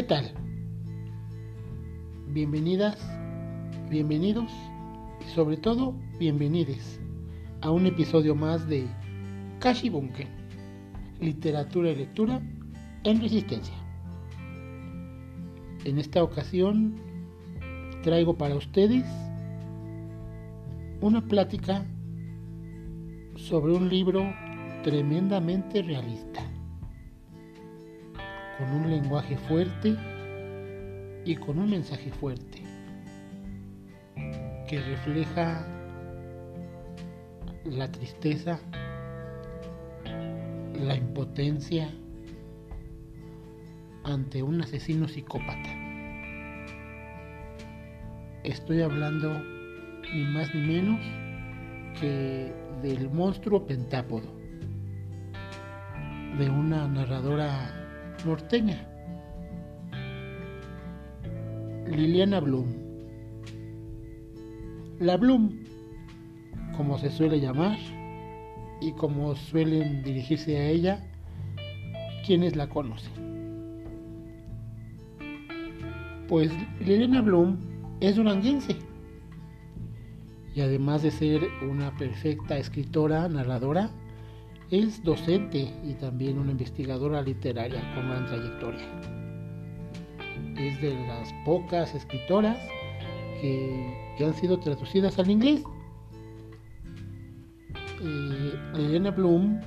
¿Qué tal? Bienvenidas, bienvenidos y sobre todo bienvenides a un episodio más de Kashi Bunke, literatura y lectura en resistencia. En esta ocasión traigo para ustedes una plática sobre un libro tremendamente realista, con un lenguaje fuerte y con un mensaje fuerte, que refleja la tristeza, la impotencia ante un asesino psicópata. Estoy hablando ni más ni menos que del monstruo pentápodo, de una narradora norteña, Liliana Bloom. La Bloom, como se suele llamar y como suelen dirigirse a ella quienes la conocen. Pues Liliana Bloom es duranguense y además de ser una perfecta escritora, narradora, es docente y también una investigadora literaria con gran trayectoria. Es de las pocas escritoras que, han sido traducidas al inglés. Eh, Elena Bloom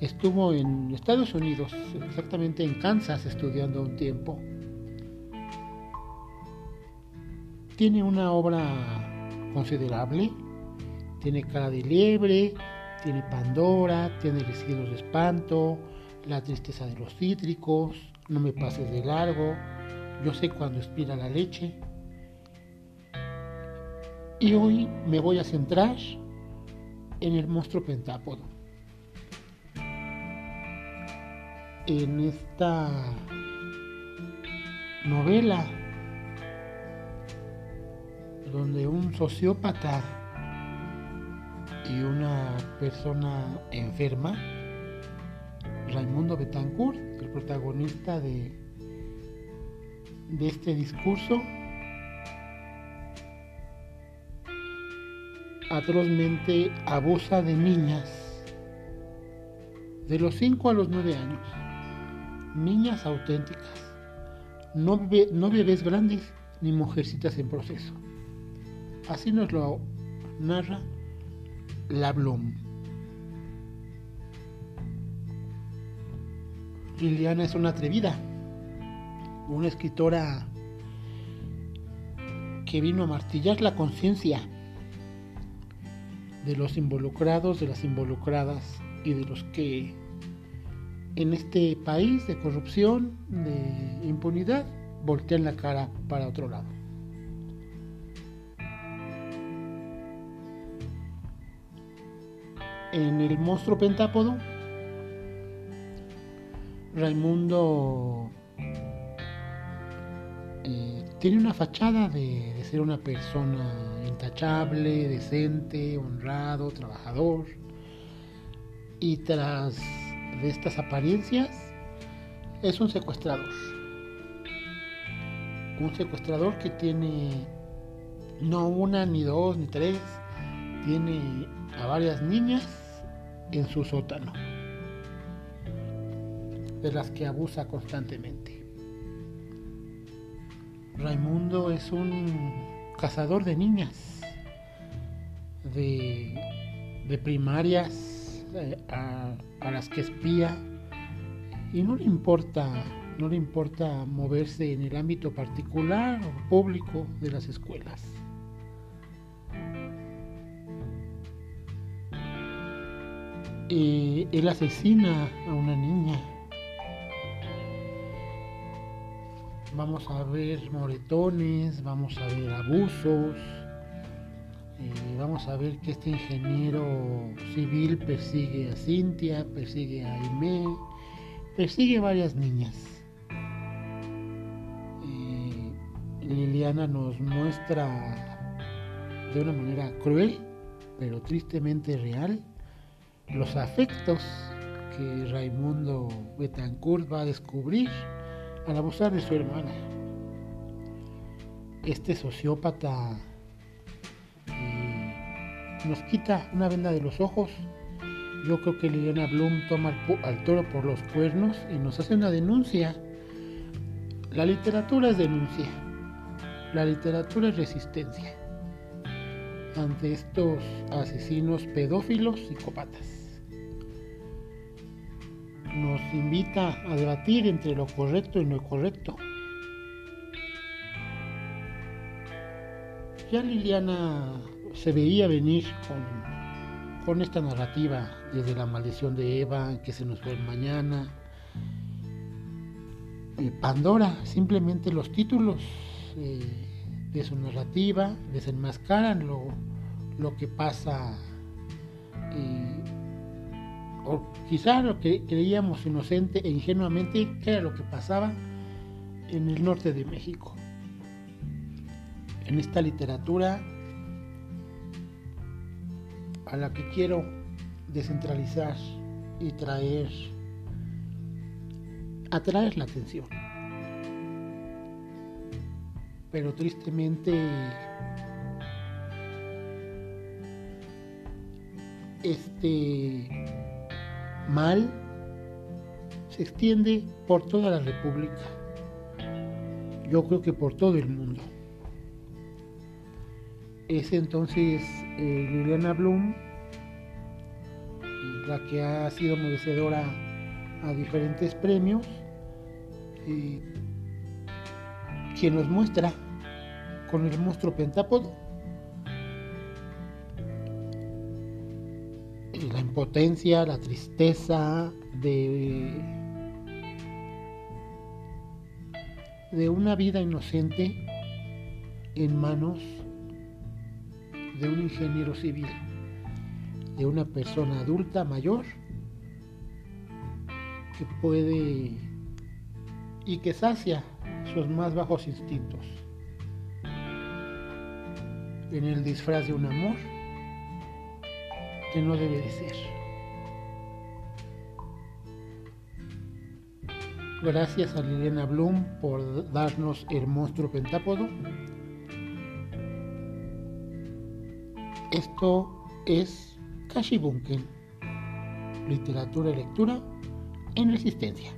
estuvo en Estados Unidos, exactamente en Kansas, estudiando un tiempo. Tiene una obra considerable. Tiene cara de liebre, tiene Pandora, tiene residuos de espanto, la tristeza de los cítricos, no me pases de largo, yo sé cuando expira la leche. Y hoy me voy a centrar en el monstruo pentápodo. En esta novela donde un sociópata y una persona enferma, Raimundo Betancourt, el protagonista de, de este discurso, atrozmente abusa de niñas de los 5 a los 9 años, niñas auténticas, no, no bebés grandes ni mujercitas en proceso. Así nos lo narra la. Liliana es una atrevida, una escritora que vino a martillar la conciencia de los involucrados, de las involucradas y de los que en este país de corrupción, de impunidad, voltean la cara para otro lado. En el monstruo pentápodo, Raimundo eh, tiene una fachada de, de, ser una persona intachable, decente, honrado, trabajador. Y tras de estas apariencias, es un secuestrador. Un secuestrador que tiene no una, ni dos, ni tres, tiene a varias niñas en su sótano, de las que abusa constantemente. Raimundo es un cazador de niñas, de, primarias eh, a, a las que espía y no le importa no le importa moverse en el ámbito particular o público de las escuelas. Él asesina a una niña. Vamos a ver moretones, vamos a ver abusos, vamos a ver que este ingeniero civil persigue a Cintia, persigue a Aimee, persigue varias niñas. Liliana nos muestra de una manera cruel, pero tristemente real, los afectos que Raimundo Betancourt va a descubrir al abusar de su hermana. Este sociópata eh, nos quita una venda de los ojos. Yo creo que Liliana Bloom toma al toro por los cuernos y nos hace una denuncia. La literatura es denuncia. La literatura es resistencia ante estos asesinos pedófilos psicópatas. Nos invita a debatir entre lo correcto y lo incorrecto. Ya Liliana se veía venir con, con esta narrativa desde la maldición de Eva, que se nos fue mañana. Y Pandora, simplemente los títulos. Eh, de su narrativa, desenmascaran lo, lo que pasa, o quizá lo que creíamos inocente e ingenuamente, era lo que pasaba en el norte de México. En esta literatura a la que quiero descentralizar y traer, atraer la atención. pero tristemente este mal se extiende por toda la República. Yo creo que por todo el mundo. Es entonces eh, Liliana Bloom la que ha sido merecedora a diferentes premios. Eh, quien nos muestra con el monstruo pentápodo la impotencia, la tristeza de, de una vida inocente en manos de un ingeniero civil, de una persona adulta mayor que puede y que sacia sus más bajos instintos. En el disfraz de un amor que no debe de ser. Gracias a Liliana Bloom por darnos el monstruo pentápodo. Esto es Kashi Bunken, literatura y lectura en resistencia.